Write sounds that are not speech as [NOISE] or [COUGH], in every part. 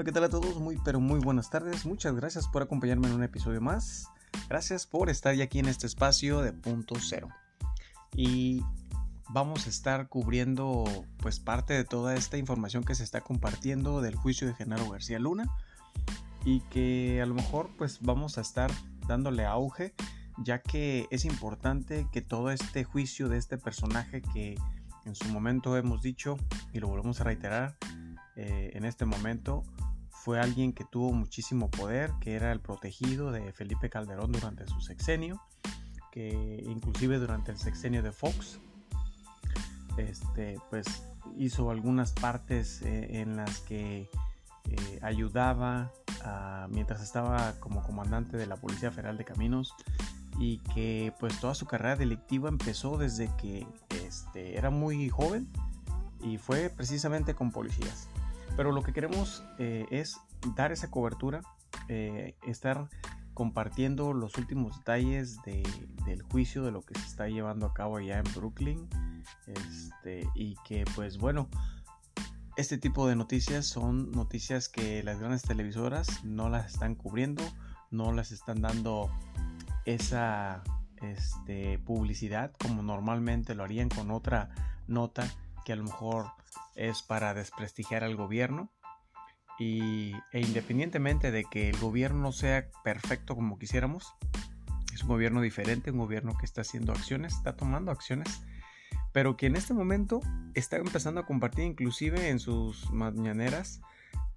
Hola, ¿qué tal a todos? Muy, pero muy buenas tardes. Muchas gracias por acompañarme en un episodio más. Gracias por estar ya aquí en este espacio de punto cero. Y vamos a estar cubriendo pues parte de toda esta información que se está compartiendo del juicio de Genaro García Luna y que a lo mejor pues vamos a estar dándole auge ya que es importante que todo este juicio de este personaje que en su momento hemos dicho y lo volvemos a reiterar eh, en este momento fue alguien que tuvo muchísimo poder, que era el protegido de Felipe Calderón durante su sexenio, que inclusive durante el sexenio de Fox, este, pues hizo algunas partes eh, en las que eh, ayudaba mientras estaba como comandante de la Policía Federal de Caminos y que pues toda su carrera delictiva empezó desde que este, era muy joven y fue precisamente con policías. Pero lo que queremos eh, es dar esa cobertura, eh, estar compartiendo los últimos detalles del juicio de lo que se está llevando a cabo allá en Brooklyn. Este, y que pues bueno, este tipo de noticias son noticias que las grandes televisoras no las están cubriendo, no las están dando esa este, publicidad como normalmente lo harían con otra nota que a lo mejor es para desprestigiar al gobierno. Y, e independientemente de que el gobierno no sea perfecto como quisiéramos, es un gobierno diferente, un gobierno que está haciendo acciones, está tomando acciones, pero que en este momento está empezando a compartir inclusive en sus mañaneras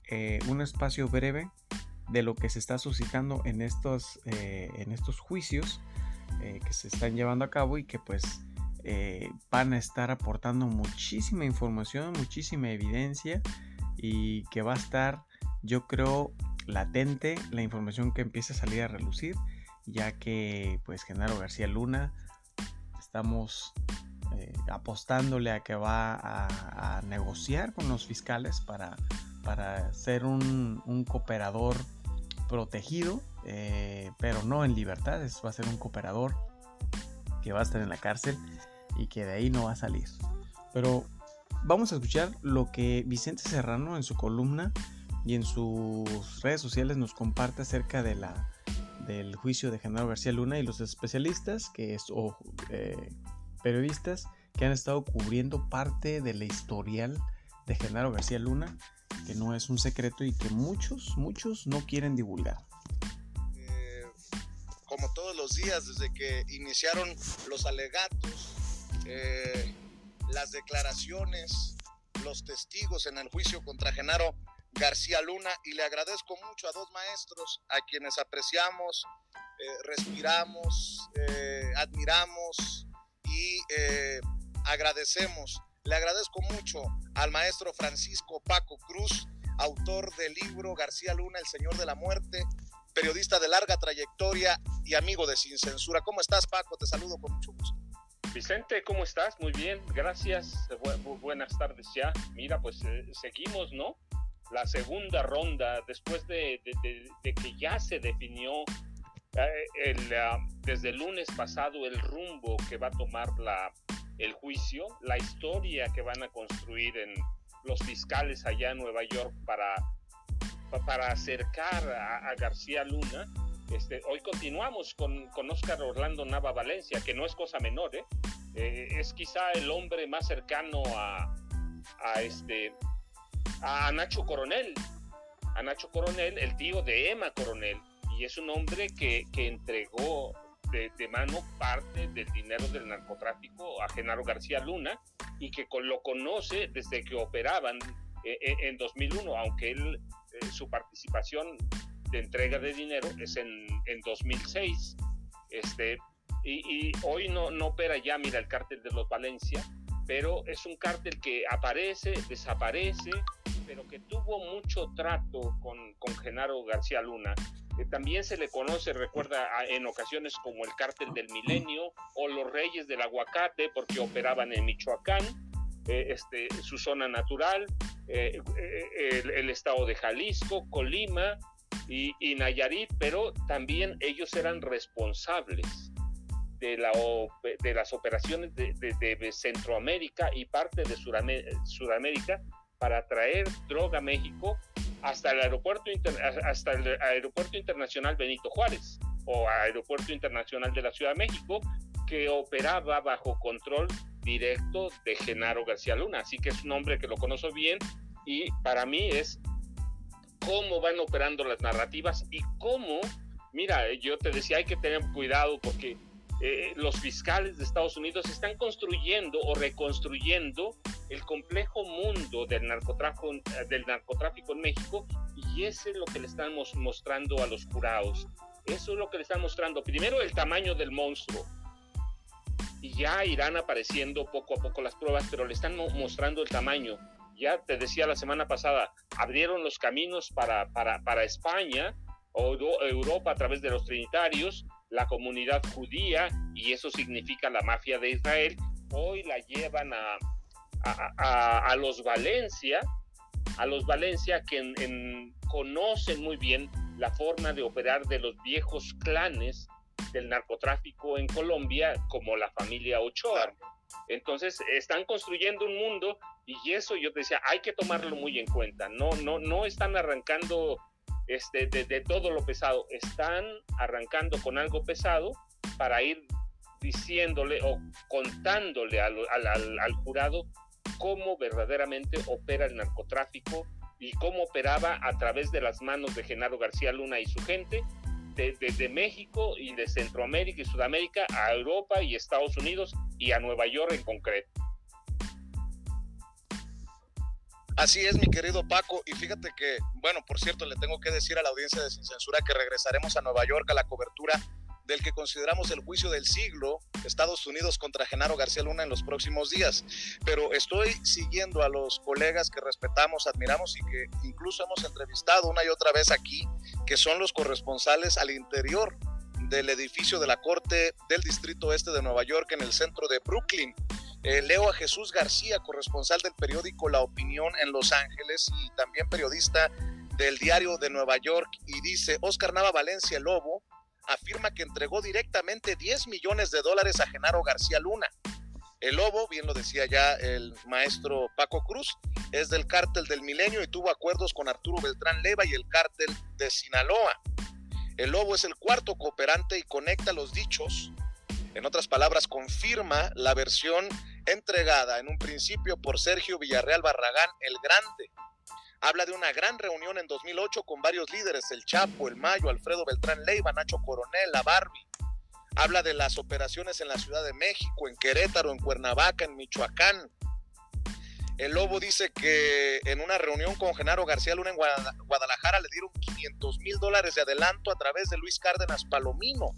eh, un espacio breve de lo que se está suscitando en estos, eh, en estos juicios eh, que se están llevando a cabo y que pues eh, van a estar aportando muchísima información, muchísima evidencia y que va a estar, yo creo, latente la información que empieza a salir a relucir, ya que pues Genaro García Luna estamos eh, apostándole a que va a, negociar con los fiscales para, para ser un, cooperador protegido, eh, pero no en libertad, va a ser un cooperador que va a estar en la cárcel y que de ahí no va a salir. Pero vamos a escuchar lo que Vicente Serrano en su columna y en sus redes sociales nos comparte acerca de la, del juicio de Genaro García Luna y los especialistas que es, o eh, periodistas que han estado cubriendo parte de la historial de Genaro García Luna, que no es un secreto y que muchos, muchos no quieren divulgar. Eh, como todos los días, desde que iniciaron los alegatos eh, las declaraciones, los testigos en el juicio contra Genaro García Luna y le agradezco mucho a dos maestros a quienes apreciamos, eh, respiramos, eh, admiramos y agradecemos. Le agradezco mucho al maestro Francisco Paco Cruz, autor del libro García Luna, El Señor de la Muerte, periodista de larga trayectoria y amigo de Sin Censura. ¿Cómo estás, Paco? Te saludo con mucho gusto. Vicente, ¿cómo estás? Muy bien, gracias. buenas tardes ya. Mira, pues eh, seguimos, ¿no? La segunda ronda, después de, que ya se definió eh, ah, desde el lunes pasado el rumbo que va a tomar el juicio, la historia que van a construir en los fiscales allá en Nueva York para acercar a García Luna este, hoy continuamos con, Oscar Orlando Nava Valencia, que no es cosa menor, ¿eh? Eh, es quizá el hombre más cercano a, este, a Nacho Coronel, a Nacho Coronel, el tío de Emma Coronel, y es un hombre que, que entregó de, de, mano parte del dinero del narcotráfico a Genaro García Luna y que lo conoce desde que operaban eh, en 2001, aunque su participación de entrega de dinero es en, en 2006. Este, y, hoy no, no opera ya, mira, el cártel de los Valencia, pero es un cártel que aparece, desaparece, pero que tuvo mucho trato con, con Genaro García Luna. Eh, también se le conoce, recuerda, en ocasiones como el cártel del milenio o los reyes del aguacate, porque operaban en Michoacán, eh, este, su zona natural, eh, el, el, estado de Jalisco, Colima, y, Nayarit, pero también ellos eran responsables de, la, de las operaciones de, Centroamérica y parte de Sudamérica para traer droga a México hasta el aeropuerto, hasta el aeropuerto internacional Benito Juárez o aeropuerto internacional de la Ciudad de México, que operaba bajo control directo de Genaro García Luna. Así que es un hombre que lo conozco bien y para mí es cómo van operando las narrativas y cómo, mira, yo te decía, hay que tener cuidado porque eh, los fiscales de Estados Unidos están construyendo o reconstruyendo el complejo mundo del narcotráfico, del narcotráfico en México y eso es lo que le estamos mostrando a los jurados. Eso es lo que le están mostrando. Primero el tamaño del monstruo. Y ya irán apareciendo poco a poco las pruebas, pero le están mostrando el tamaño. Ya te decía la semana pasada, abrieron los caminos para, para, para España o Europa a través de los trinitarios la comunidad judía, y eso significa la mafia de Israel, hoy la llevan a, a, los Valencia, a los Valencia que conocen muy bien la forma de operar de los viejos clanes del narcotráfico en Colombia, como la familia Ochoa. Entonces están construyendo un mundo y eso yo decía, hay que tomarlo muy en cuenta. No, no, no están arrancando este, de, todo lo pesado. Están arrancando con algo pesado para ir diciéndole o contándole al, al, jurado cómo verdaderamente opera el narcotráfico y cómo operaba a través de las manos de Genaro García Luna y su gente desde México y de Centroamérica y Sudamérica a Europa y Estados Unidos y a Nueva York en concreto. Así es, mi querido Paco. Y fíjate que, bueno, por cierto, le tengo que decir a la audiencia de Sin Censura que regresaremos a Nueva York a la cobertura del que consideramos el juicio del siglo, Estados Unidos contra Genaro García Luna en los próximos días. Pero estoy siguiendo a los colegas que respetamos, admiramos y que incluso hemos entrevistado una y otra vez aquí, que son los corresponsales al interior del edificio de la Corte del Distrito Este de Nueva York en el centro de Brooklyn. Eh, leo a Jesús García, corresponsal del periódico La Opinión en Los Ángeles y también periodista del diario de Nueva York, y dice, Oscar Nava Valencia Lobo afirma que entregó directamente 10 millones de dólares a Genaro García Luna. El Lobo, bien lo decía ya el maestro Paco Cruz, es del cártel del Milenio y tuvo acuerdos con Arturo Beltrán Leva y el cártel de Sinaloa. El Lobo es el cuarto cooperante y conecta los dichos. En otras palabras, confirma la versión entregada en un principio por Sergio Villarreal Barragán el Grande. Habla de una gran reunión en 2008 con varios líderes, el Chapo, el Mayo, Alfredo Beltrán Leiva, Nacho Coronel, la Barbie. Habla de las operaciones en la Ciudad de México, en Querétaro, en Cuernavaca, en Michoacán. El Lobo dice que en una reunión con Genaro García Luna en Guadalajara le dieron 500 mil dólares de adelanto a través de Luis Cárdenas Palomino.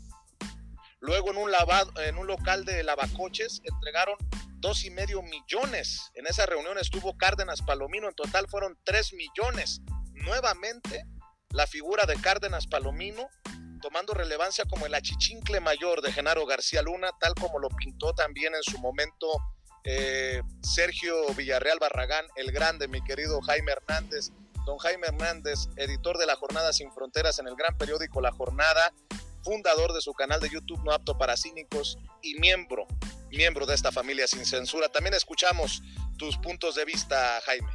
Luego en un, lavado, en un local de lavacoches entregaron dos y medio millones. En esa reunión estuvo Cárdenas Palomino, en total fueron tres millones. Nuevamente, la figura de Cárdenas Palomino tomando relevancia como el achichincle mayor de Genaro García Luna, tal como lo pintó también en su momento eh, Sergio Villarreal Barragán, el grande, mi querido Jaime Hernández. Don Jaime Hernández, editor de La Jornada Sin Fronteras en el gran periódico La Jornada, fundador de su canal de YouTube No Apto para Cínicos y miembro, miembro de esta familia sin censura. También escuchamos tus puntos de vista, Jaime.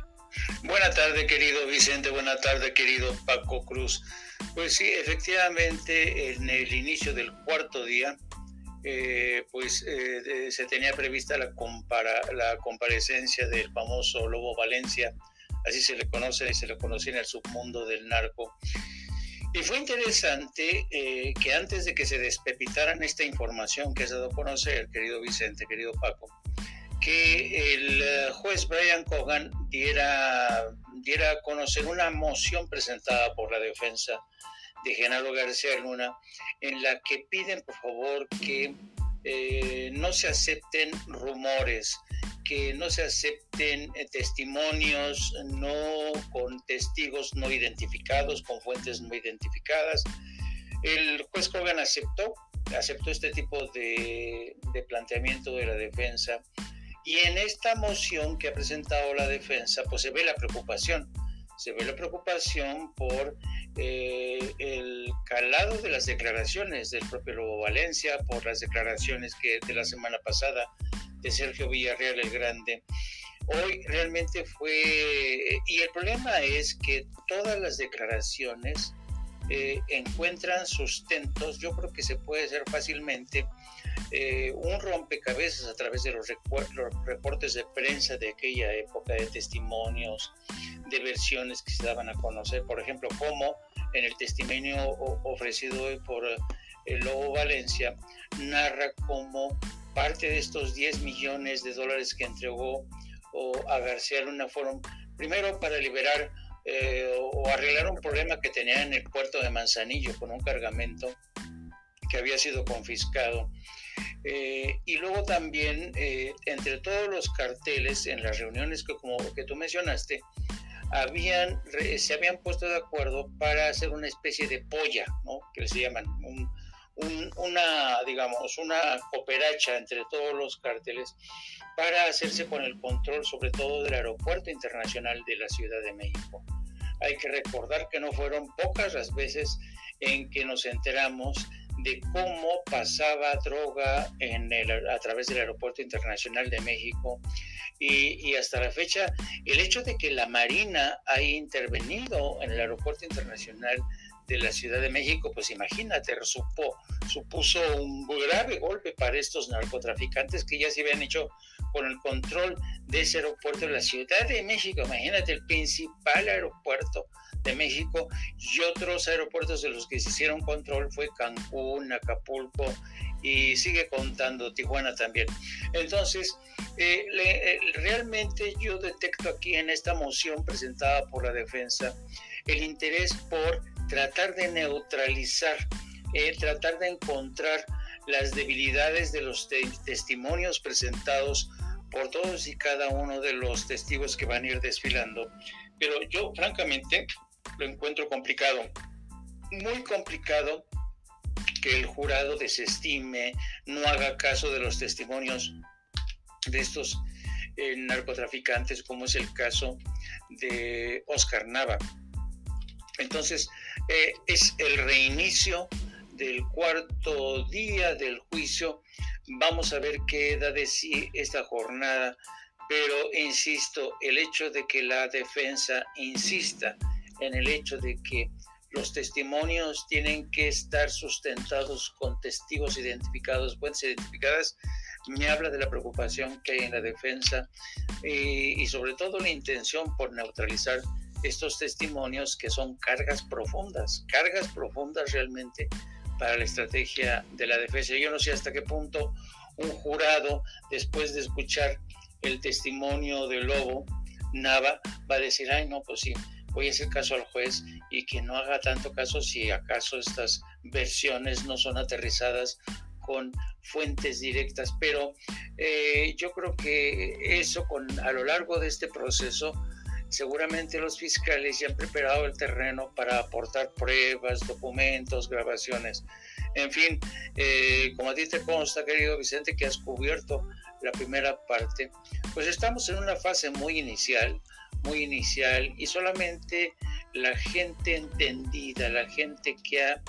Buenas tardes, querido Vicente. Buenas tardes, querido Paco Cruz. Pues sí, efectivamente, en el inicio del cuarto día, eh, pues eh, se tenía prevista la, la comparecencia del famoso Lobo Valencia, así se le conoce y se le conocía en el submundo del narco. Y fue interesante eh, que antes de que se despepitaran esta información que ha dado a conocer, querido Vicente, querido Paco, que el eh, juez Brian Cogan diera, diera a conocer una moción presentada por la defensa de Genaro García Luna, en la que piden por favor que eh, no se acepten rumores, que no se acepten eh, testimonios no con testigos no identificados, con fuentes no identificadas. El juez Cogan aceptó, aceptó este tipo de, de planteamiento de la defensa y en esta moción que ha presentado la defensa, pues se ve la preocupación, se ve la preocupación por eh, el calado de las declaraciones del propio Lobo Valencia, por las declaraciones que de la semana pasada de Sergio Villarreal el Grande. Hoy realmente fue, y el problema es que todas las declaraciones eh, encuentran sustentos, yo creo que se puede hacer fácilmente eh, un rompecabezas a través de los, reportes de prensa de aquella época, de testimonios, de versiones que se daban a conocer, por ejemplo, como en el testimonio ofrecido hoy por el eh, Lobo Valencia, narra cómo parte de estos 10 millones de dólares que entregó a García Luna fueron primero para liberar eh, o arreglar un problema que tenía en el puerto de Manzanillo con un cargamento que había sido confiscado. Eh, y luego también, eh, entre todos los carteles, en las reuniones que, como que tú mencionaste, habían, se habían puesto de acuerdo para hacer una especie de polla, que se llaman, una, digamos, una cooperacha entre todos los carteles para hacerse con el control sobre todo del aeropuerto internacional de la Ciudad de México. Hay que recordar que no fueron pocas las veces en que nos enteramos de cómo pasaba droga en el, a través del Aeropuerto Internacional de México y, y, hasta la fecha el hecho de que la Marina haya intervenido en el Aeropuerto Internacional de la Ciudad de México, pues imagínate, supo, supuso un grave golpe para estos narcotraficantes que ya se habían hecho con el control de ese aeropuerto de la Ciudad de México. Imagínate, el principal aeropuerto de México y otros aeropuertos de los que se hicieron control fue Cancún, Acapulco y sigue contando Tijuana también. Entonces, eh, eh, realmente yo detecto aquí en esta moción presentada por la defensa el interés por tratar de neutralizar, eh, tratar de encontrar las debilidades de los testimonios presentados por todos y cada uno de los testigos que van a ir desfilando. Pero yo francamente lo encuentro complicado, muy complicado que el jurado desestime, no haga caso de los testimonios de estos eh, narcotraficantes, como es el caso de Oscar Nava. Entonces, eh, es el reinicio del cuarto día del juicio. Vamos a ver qué da de sí esta jornada, pero insisto, el hecho de que la defensa insista en el hecho de que los testimonios tienen que estar sustentados con testigos identificados, fuentes identificadas, me habla de la preocupación que hay en la defensa y, y sobre todo la intención por neutralizar estos testimonios que son cargas profundas, cargas profundas realmente para la estrategia de la defensa. Yo no sé hasta qué punto un jurado, después de escuchar el testimonio del lobo, Nava, va a decir, ay, no, pues sí, voy a hacer caso al juez y que no haga tanto caso si acaso estas versiones no son aterrizadas con fuentes directas. Pero eh, yo creo que eso con, a lo largo de este proceso seguramente los fiscales ya han preparado el terreno para aportar pruebas, documentos, grabaciones. En fin, eh, como a ti te consta, querido Vicente, que has cubierto la primera parte, pues estamos en una fase muy inicial, muy inicial, y solamente la gente entendida, la gente que ha,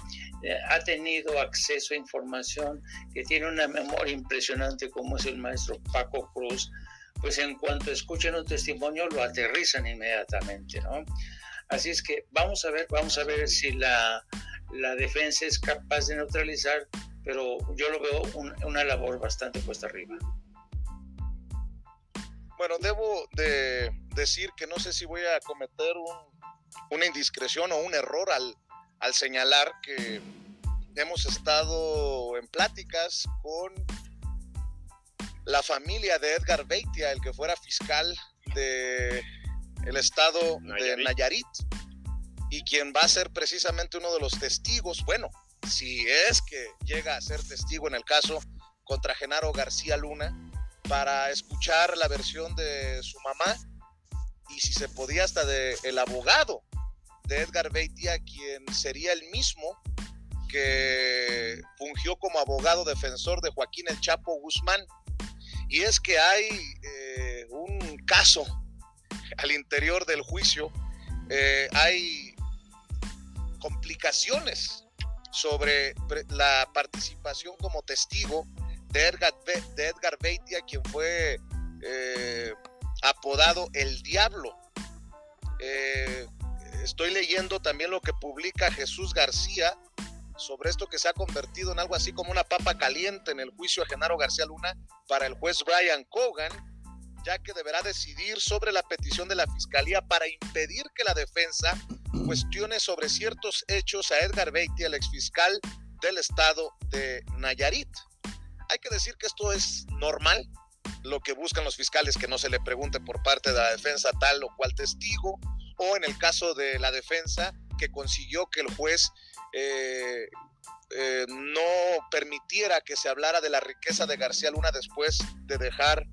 eh, ha tenido acceso a información, que tiene una memoria impresionante como es el maestro Paco Cruz, pues en cuanto escuchen un testimonio lo aterrizan inmediatamente, ¿no? Así es que vamos a ver, vamos a ver si la, defensa es capaz de neutralizar, pero yo lo veo una labor bastante puesta arriba. Bueno, debo de decir que no sé si voy a cometer una indiscreción o un error al, al señalar que hemos estado en pláticas con la familia de Edgar Beitia, el que fuera fiscal de el estado de Nayarit. Y quien va a ser precisamente uno de los testigos, bueno, si es que llega a ser testigo en el caso contra Genaro García Luna, para escuchar la versión de su mamá y si se podía hasta de el abogado de Edgar Beitia, quien sería el mismo que fungió como abogado defensor de Joaquín El Chapo Guzmán y es que hay eh, un caso al interior del juicio, eh, hay complicaciones sobre la participación como testigo de Edgar, de Edgar Beitia, quien fue eh, apodado El Diablo. Estoy leyendo también lo que publica Jesús García sobre esto que se ha convertido en algo así como una papa caliente en el juicio a Genaro García Luna para el juez Brian Cogan, ya que deberá decidir sobre la petición de la Fiscalía para impedir que la defensa cuestione sobre ciertos hechos a Edgar Beatty, el exfiscal del estado de Nayarit. Hay que decir que esto es normal, lo que buscan los fiscales, que no se le pregunte por parte de la defensa tal o cual testigo, o en el caso de la defensa, que consiguió que el juez eh, eh, no permitiera que se hablara de la riqueza de García Luna después de dejar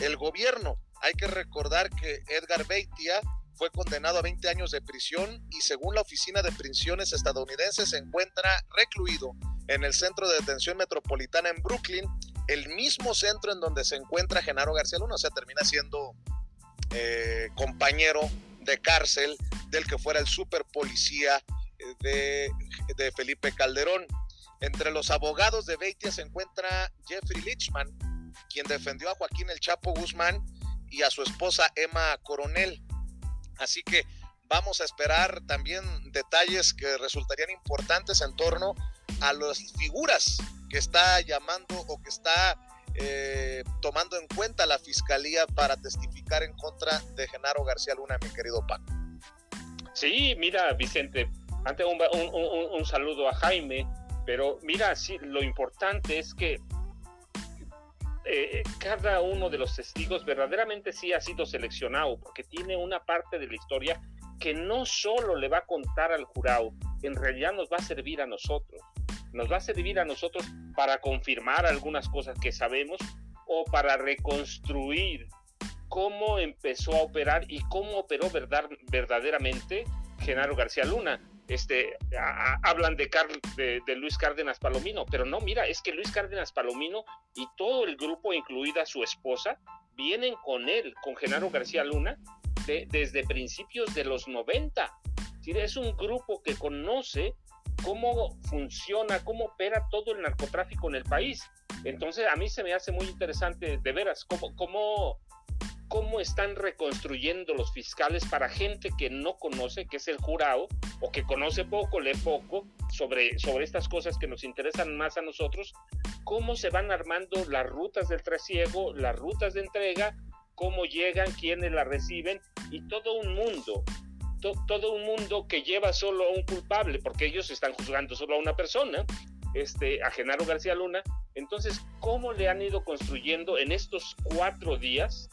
el gobierno. Hay que recordar que Edgar Beitia fue condenado a 20 años de prisión y según la Oficina de Prisiones estadounidense se encuentra recluido en el Centro de Detención Metropolitana en Brooklyn, el mismo centro en donde se encuentra Genaro García Luna, o sea, termina siendo eh, compañero de cárcel del que fuera el super policía eh, de, Felipe Calderón. Entre los abogados de Beitia se encuentra Jeffrey Lichman, quien defendió a Joaquín El Chapo Guzmán y a su esposa Emma Coronel. Así que vamos a esperar también detalles que resultarían importantes en torno a las figuras que está llamando o que está eh, tomando en cuenta la fiscalía para testificar en contra de Genaro García Luna, mi querido Paco. Sí, mira, Vicente, antes un, saludo a Jaime, pero mira, sí, lo importante es que eh, cada uno de los testigos verdaderamente sí ha sido seleccionado, porque tiene una parte de la historia que no solo le va a contar al jurado, en realidad nos va a servir a nosotros. Nos va a servir a nosotros para confirmar algunas cosas que sabemos o para reconstruir cómo empezó a operar y cómo operó verdad, verdaderamente Genaro García Luna este, hablan de, Luis Cárdenas Palomino, pero no, mira, es que Luis Cárdenas Palomino y todo el grupo, incluida su esposa, vienen con él, con Genaro García Luna, desde principios de los 90. Es un grupo que conoce cómo funciona, cómo opera todo el narcotráfico en el país. Entonces, a mí se me hace muy interesante, de veras, cómo cómo están reconstruyendo los fiscales para gente que no conoce, que es el jurado, o que conoce poco, lee poco sobre, sobre estas cosas que nos interesan más a nosotros, cómo se van armando las rutas del trasiego, las rutas de entrega, cómo llegan, quiénes la reciben, y todo un mundo, todo un mundo que lleva solo a un culpable, porque ellos están juzgando solo a una persona, este, a Genaro García Luna. Entonces, ¿cómo le han ido construyendo en estos cuatro días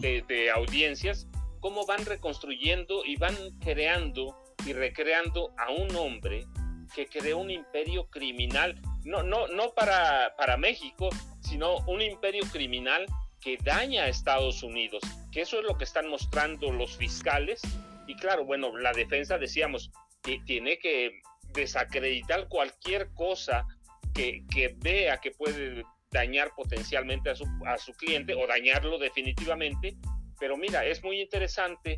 de, audiencias, cómo van reconstruyendo y van creando y recreando a un hombre que creó un imperio criminal, no, no, no para, para México, sino un imperio criminal que daña a Estados Unidos, que eso es lo que están mostrando los fiscales. Y claro, bueno, la defensa, decíamos, que tiene que desacreditar cualquier cosa que, que vea que puede dañar potencialmente a su, a su cliente o dañarlo definitivamente. Pero mira, es muy interesante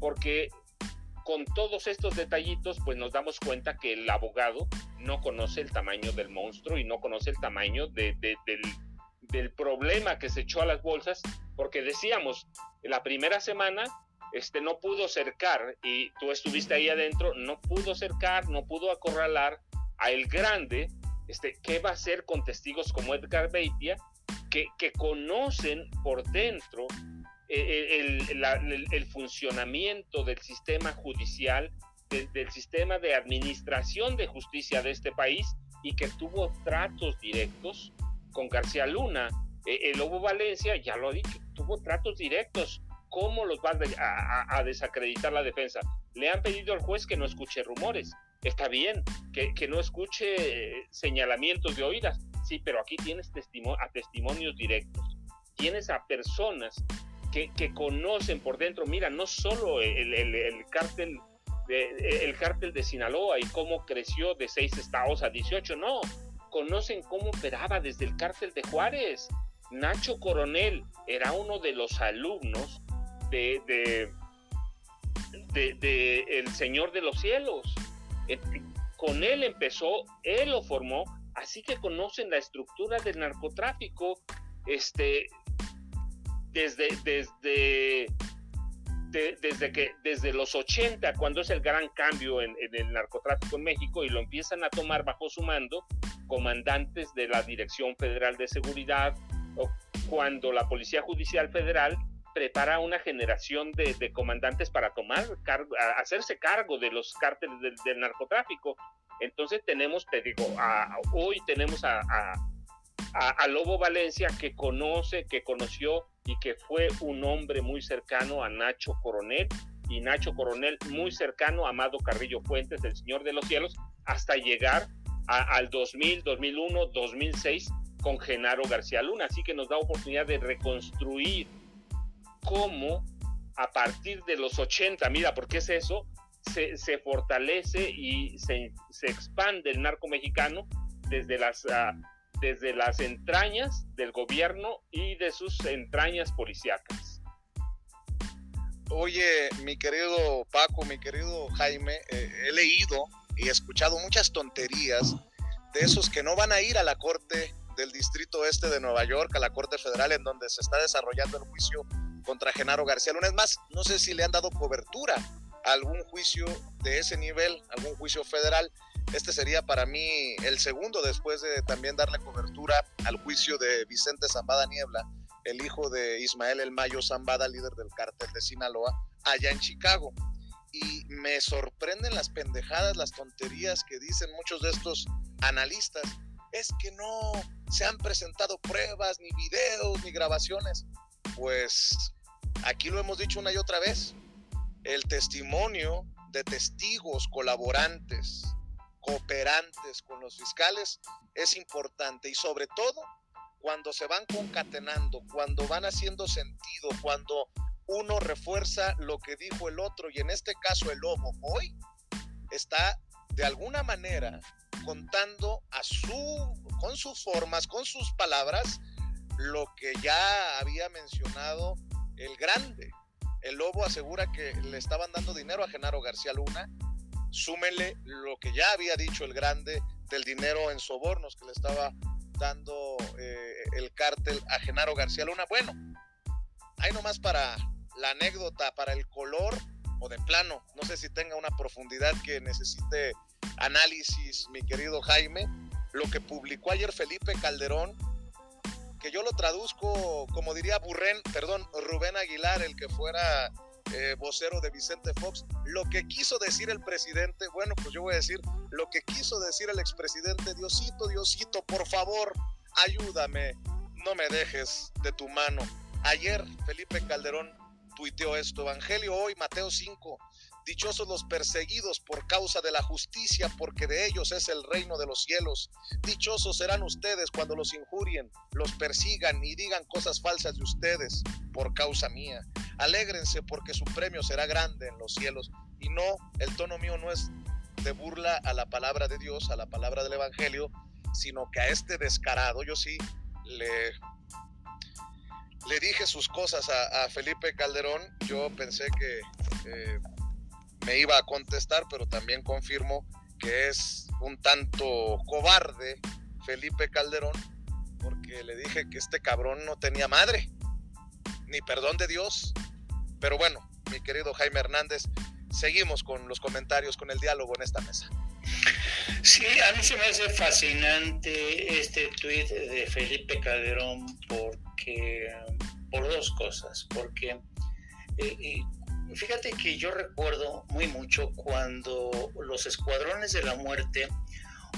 porque con todos estos detallitos, pues nos damos cuenta que el abogado no conoce el tamaño del monstruo y no conoce el tamaño de, del, del, problema que se echó a las bolsas, porque decíamos, la primera semana este, no pudo cercar, y tú estuviste ahí adentro, no pudo cercar, no pudo acorralar a el grande este, ¿qué va a hacer con testigos como Edgar Beitia que, conocen por dentro eh, el, el, funcionamiento del sistema judicial, del sistema de administración de justicia de este país y que tuvo tratos directos con García Luna? Eh, el Lobo Valencia, ya lo ha tuvo tratos directos. ¿Cómo los va a desacreditar la defensa? Le han pedido al juez que no escuche rumores está bien, que, no escuche señalamientos de oídas, sí, pero aquí tienes a testimonios directos, tienes a personas que, conocen por dentro, mira, no solo el, el, cártel de, el cártel de Sinaloa y cómo creció de seis estados a 18, no, conocen cómo operaba desde el cártel de Juárez. Nacho Coronel era uno de los alumnos de, de, de El Señor de los Cielos. Eh, con él empezó, él lo formó, así que conocen la estructura del narcotráfico. Este, desde, desde, desde, que, desde los 80, cuando es el gran cambio en, el narcotráfico en México y lo empiezan a tomar bajo su mando comandantes de la Dirección Federal de Seguridad, o cuando la Policía Judicial Federal prepara una generación de, comandantes para tomar cargo, hacerse cargo de los cárteles del, narcotráfico. Entonces tenemos, te digo, hoy tenemos a, a, Lobo Valencia que conoce, que conoció y que fue un hombre muy cercano a Nacho Coronel y Nacho Coronel muy cercano a Amado Carrillo Fuentes, el Señor de los Cielos, hasta llegar al 2000, 2001, 2006 con Genaro García Luna. Así que nos da oportunidad de reconstruir cómo a partir de los 80, mira, porque es eso, se, fortalece y se, expande el narco mexicano desde las, ah, desde las entrañas del gobierno y de sus entrañas policíacas. Oye, mi querido Paco, mi querido Jaime, eh, he leído y escuchado muchas tonterías de esos que no van a ir a la corte del Distrito Este de Nueva York, a la Corte Federal, en donde se está desarrollando el juicio contra Genaro García Luna. Es más, no sé si le han dado cobertura a algún juicio de ese nivel, algún juicio federal. Este sería para mí el segundo después de también darle cobertura al juicio de Vicente Zambada Niebla, el hijo de Ismael El Mayo Zambada, líder del cártel de Sinaloa, allá en Chicago. Y me sorprenden las pendejadas, las tonterías que dicen muchos de estos analistas. Es que no se han presentado pruebas, ni videos, ni grabaciones. Pues aquí lo hemos dicho una y otra vez, el testimonio de testigos, colaborantes, cooperantes con los fiscales es importante y sobre todo cuando se van concatenando, cuando van haciendo sentido, cuando uno refuerza lo que dijo el otro y en este caso el lobo hoy está de alguna manera contando a su con sus formas, con sus palabras lo que ya había mencionado el grande. El Lobo asegura que le estaban dando dinero a Genaro García Luna. Súmele lo que ya había dicho el grande del dinero en sobornos que le estaba dando eh, el cártel a Genaro García Luna. Bueno, hay nomás para la anécdota, para el color o de plano. No sé si tenga una profundidad que necesite análisis, mi querido Jaime. Lo que publicó ayer Felipe Calderón que yo lo traduzco, como diría Burren, perdón, Rubén Aguilar, el que fuera eh, vocero de Vicente Fox, lo que quiso decir el presidente, bueno, pues yo voy a decir lo que quiso decir el expresidente, Diosito, Diosito, por favor, ayúdame, no me dejes de tu mano. Ayer Felipe Calderón tuiteó esto, Evangelio hoy, Mateo 5, Dichosos los perseguidos por causa de la justicia, porque de ellos es el reino de los cielos. Dichosos serán ustedes cuando los injurien, los persigan y digan cosas falsas de ustedes por causa mía. Alégrense porque su premio será grande en los cielos. Y no, el tono mío no es de burla a la palabra de Dios, a la palabra del Evangelio, sino que a este descarado, yo sí le le dije sus cosas a, Felipe Calderón, yo pensé que eh, me iba a contestar, pero también confirmo que es un tanto cobarde Felipe Calderón, porque le dije que este cabrón no tenía madre, ni perdón de Dios. Pero bueno, mi querido Jaime Hernández, seguimos con los comentarios, con el diálogo en esta mesa. Sí, a mí se me hace fascinante este tuit de Felipe Calderón porque por dos cosas, porque eh, Fíjate que yo recuerdo muy mucho cuando los escuadrones de la muerte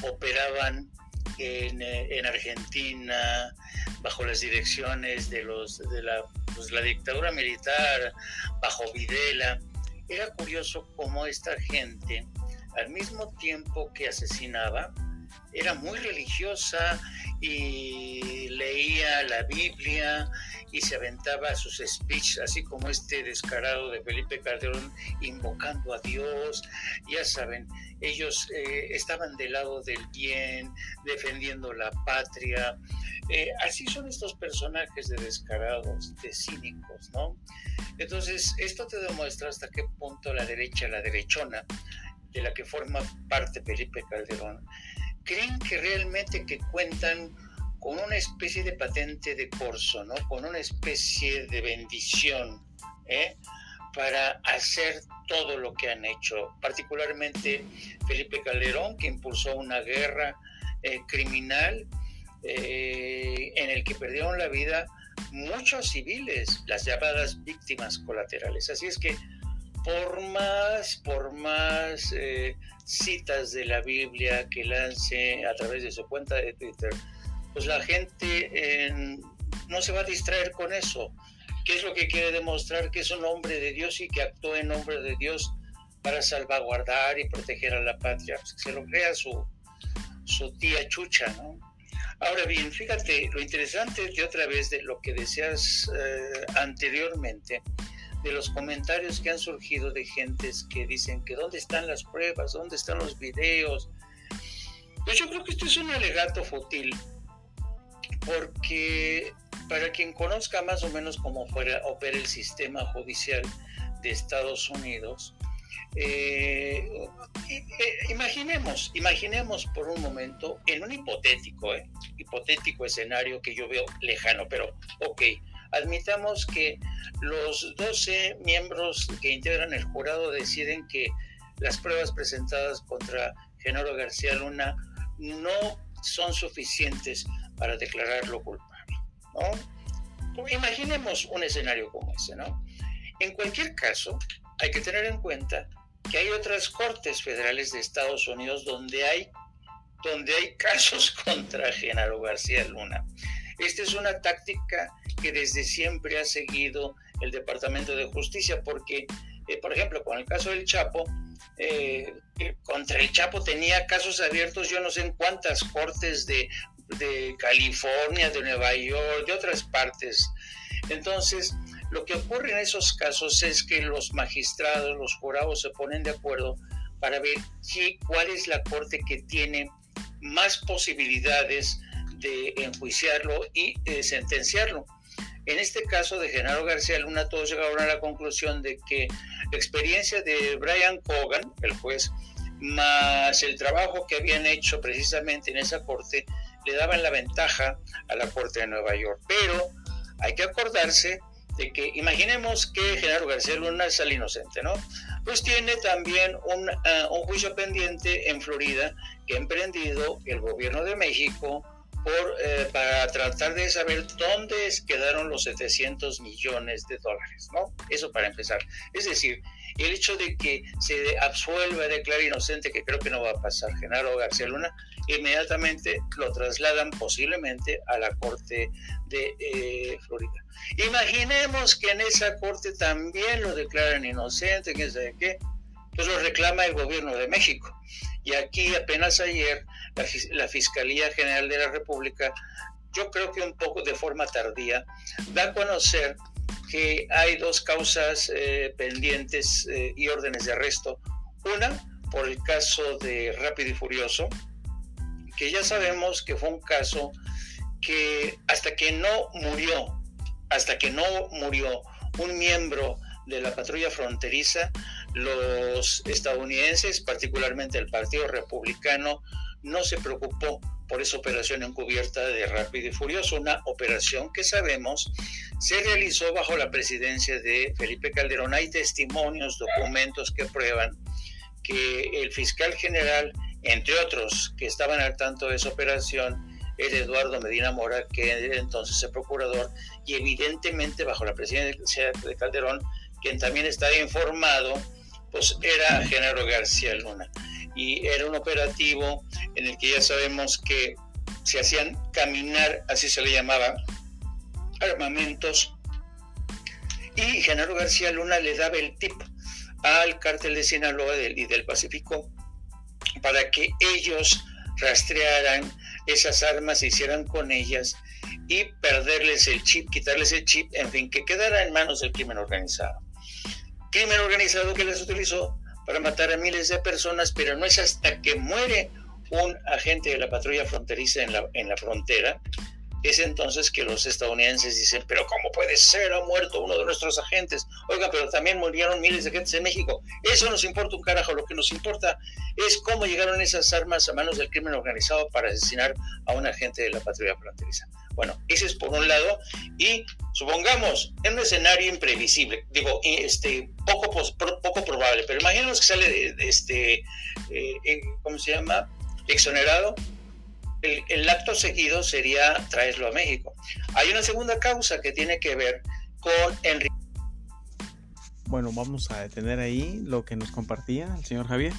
operaban en, eh, Argentina bajo las direcciones de, los, de la, pues, la dictadura militar, bajo Videla. Era curioso cómo esta gente, al mismo tiempo que asesinaba, era muy religiosa y leía la Biblia y se aventaba sus speeches, así como este descarado de Felipe Calderón, invocando a Dios. Ya saben, ellos eh, estaban del lado del bien, defendiendo la patria. Eh, así son estos personajes de descarados, de cínicos, ¿no? Entonces, esto te demuestra hasta qué punto la derecha, la derechona, de la que forma parte Felipe Calderón, creen que realmente que cuentan con una especie de patente de corso, ¿no? Con una especie de bendición, ¿eh? Para hacer todo lo que han hecho, particularmente Felipe Calderón, que impulsó una guerra eh, criminal eh, en el que perdieron la vida muchos civiles, las llamadas víctimas colaterales. Así es que por más, por más citas de la Biblia que lance a través de su cuenta de Twitter, pues la gente no se va a distraer con eso. ¿Qué es lo que quiere demostrar? Que es un hombre de Dios y que actúa en nombre de Dios para salvaguardar y proteger a la patria. Pues se lo crea su, su tía Chucha, ¿no? Ahora bien, fíjate, lo interesante de otra vez de lo que decías eh, anteriormente, de los comentarios que han surgido de gentes que dicen que dónde están las pruebas, dónde están los videos. Pues yo creo que esto es un alegato fútil, porque para quien conozca más o menos cómo fuera, opera el sistema judicial de Estados Unidos, eh, eh, imaginemos, imaginemos por un momento, en un hipotético, eh, hipotético escenario que yo veo lejano, pero ok, admitamos que los 12 miembros que integran el jurado deciden que las pruebas presentadas contra Genaro García Luna no son suficientes para declararlo culpable. ¿no? Imaginemos un escenario como ese, ¿no? En cualquier caso, hay que tener en cuenta que hay otras cortes federales de Estados Unidos donde hay, donde hay [LAUGHS] casos contra Genaro García Luna. Esta es una táctica que desde siempre ha seguido el Departamento de Justicia, porque, eh, por ejemplo, con el caso del Chapo, eh, eh, contra el Chapo tenía casos abiertos, yo no sé en cuántas cortes de, de California, de Nueva York, de otras partes. Entonces, lo que ocurre en esos casos es que los magistrados, los jurados se ponen de acuerdo para ver cuál es la corte que tiene más posibilidades de enjuiciarlo y sentenciarlo. En este caso de Genaro García Luna, todos llegaron a la conclusión de que la experiencia de Brian Cogan, el juez, más el trabajo que habían hecho precisamente en esa corte, le daban la ventaja a la Corte de Nueva York. Pero hay que acordarse de que imaginemos que Genaro García Luna el inocente, ¿no? Pues tiene también un, ah, un juicio pendiente en Florida que ha emprendido el gobierno de México por, eh, para tratar de saber dónde quedaron los 700 millones de dólares, ¿no? Eso para empezar. Es decir, el hecho de que se absuelva, declara inocente, que creo que no va a pasar, Genaro García Luna, inmediatamente lo trasladan posiblemente a la Corte de eh, Florida. Imaginemos que en esa Corte también lo declaran inocente, quién sabe qué, pues lo reclama el gobierno de México. Y aquí apenas ayer la, Fiscalía General de la República, yo creo que un poco de forma tardía, da a conocer que hay dos causas eh, pendientes eh, y órdenes de arresto. Una, por el caso de Rápido y Furioso, que ya sabemos que fue un caso que hasta que no murió, hasta que no murió un miembro de la patrulla fronteriza, los estadounidenses, particularmente el Partido Republicano, no se preocupó por esa operación encubierta de Rápido y Furioso, una operación que sabemos se realizó bajo la presidencia de Felipe Calderón. Hay testimonios, documentos que prueban que el fiscal general, entre otros que estaban al tanto de esa operación, el Eduardo Medina Mora, que entonces el procurador, y evidentemente bajo la presidencia de Calderón, quien también estaba informado, pues era Genaro García Luna. Y era un operativo en el que ya sabemos que se hacían caminar, así se le llamaba, armamentos. Y Genaro García Luna le daba el tip al cártel de Sinaloa y del Pacífico para que ellos rastrearan esas armas, se hicieran con ellas y perderles el chip, quitarles el chip, en fin, que quedara en manos del crimen organizado. Crimen organizado que les utilizó para matar a miles de personas, pero no es hasta que muere un agente de la patrulla fronteriza en la, en la frontera es entonces que los estadounidenses dicen, pero ¿cómo puede ser? Ha muerto uno de nuestros agentes. Oiga, pero también murieron miles de agentes en México. Eso nos importa un carajo. Lo que nos importa es cómo llegaron esas armas a manos del crimen organizado para asesinar a un agente de la patrulla fronteriza. Bueno, ese es por un lado. Y supongamos, en un escenario imprevisible, digo, este, poco, poco probable, pero imaginemos que sale de, este, eh, eh, ¿cómo se llama? Exonerado el, acto seguido sería traerlo a México. Hay una segunda causa que tiene que ver con Enrique. Bueno, vamos a detener ahí lo que nos compartía el señor Javier.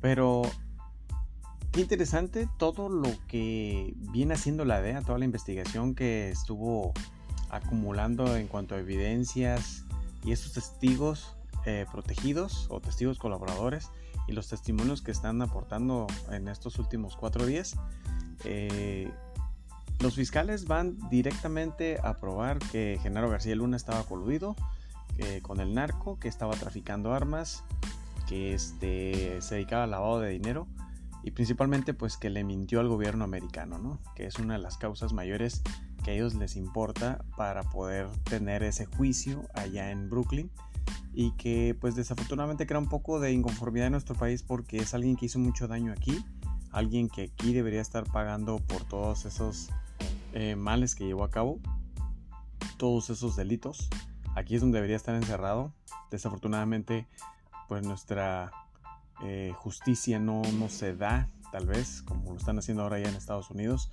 Pero qué interesante todo lo que viene haciendo la DEA, toda la investigación que estuvo acumulando en cuanto a evidencias y estos testigos eh, protegidos o testigos colaboradores y los testimonios que están aportando en estos últimos cuatro días eh, los fiscales van directamente a probar que Genaro García Luna estaba coludido con el narco, que estaba traficando armas, que este, se dedicaba al lavado de dinero y principalmente pues que le mintió al gobierno americano, ¿no? que es una de las causas mayores que a ellos les importa para poder tener ese juicio allá en Brooklyn y que pues desafortunadamente crea un poco de inconformidad en nuestro país porque es alguien que hizo mucho daño aquí alguien que aquí debería estar pagando por todos esos eh, males que llevó a cabo, todos esos delitos. Aquí es donde debería estar encerrado. Desafortunadamente, pues nuestra eh, justicia no, no se da, tal vez, como lo están haciendo ahora ya en Estados Unidos.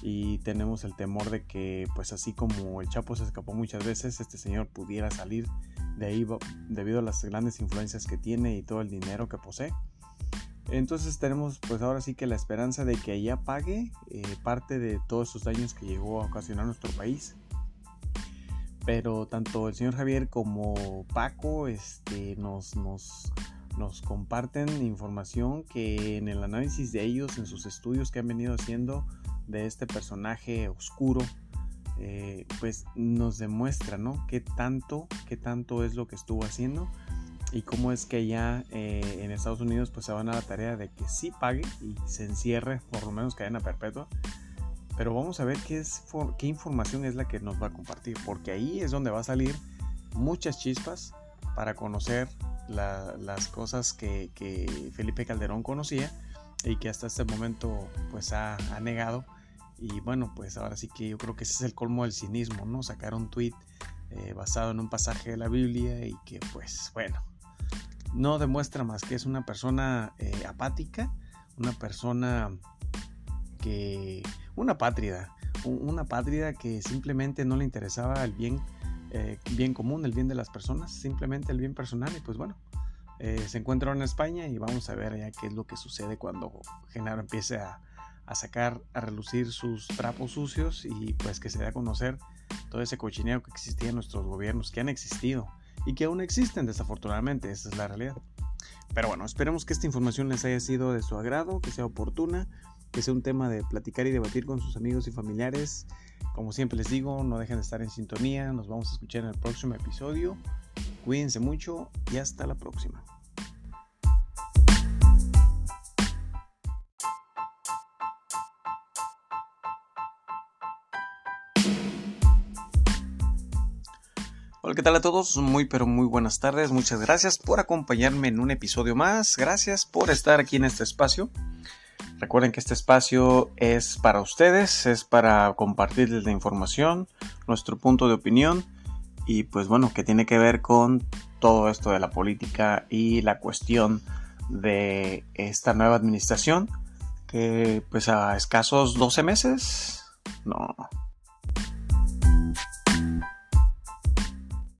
Y tenemos el temor de que, pues así como el Chapo se escapó muchas veces, este señor pudiera salir de ahí debido a las grandes influencias que tiene y todo el dinero que posee. Entonces tenemos pues ahora sí que la esperanza de que ella pague eh, parte de todos esos daños que llegó a ocasionar nuestro país. Pero tanto el señor Javier como Paco este, nos, nos, nos comparten información que en el análisis de ellos, en sus estudios que han venido haciendo de este personaje oscuro, eh, pues nos demuestra, ¿no? Qué tanto, qué tanto es lo que estuvo haciendo y cómo es que ya eh, en Estados Unidos pues se van a la tarea de que sí pague y se encierre por lo menos cadena perpetua pero vamos a ver qué, es qué información es la que nos va a compartir porque ahí es donde va a salir muchas chispas para conocer las cosas que, Felipe Calderón conocía y que hasta este momento pues ha, negado. Y bueno pues ahora sí que yo creo que ese es el colmo del cinismo no sacar un tweet eh, basado en un pasaje de la Biblia y que pues bueno no demuestra más que es una persona eh, apática, una persona que, una pátrida, una pátrida que simplemente no le interesaba el bien, eh, bien común, el bien de las personas, simplemente el bien personal y pues bueno, eh, se encuentra en España y vamos a ver ya qué es lo que sucede cuando Genaro empiece a, a sacar a relucir sus trapos sucios y pues que se dé a conocer todo ese cochineo que existía en nuestros gobiernos, que han existido y que aún existen desafortunadamente, esa es la realidad. Pero bueno, esperemos que esta información les haya sido de su agrado, que sea oportuna, que sea un tema de platicar y debatir con sus amigos y familiares. Como siempre les digo, no dejen de estar en sintonía, nos vamos a escuchar en el próximo episodio. Cuídense mucho y hasta la próxima. Hola, ¿qué tal a todos? Muy pero muy buenas tardes. Muchas gracias por acompañarme en un episodio más. Gracias por estar aquí en este espacio. Recuerden que este espacio es para ustedes, es para compartirles la información, nuestro punto de opinión y pues bueno, que tiene que ver con todo esto de la política y la cuestión de esta nueva administración que pues a escasos 12 meses, no,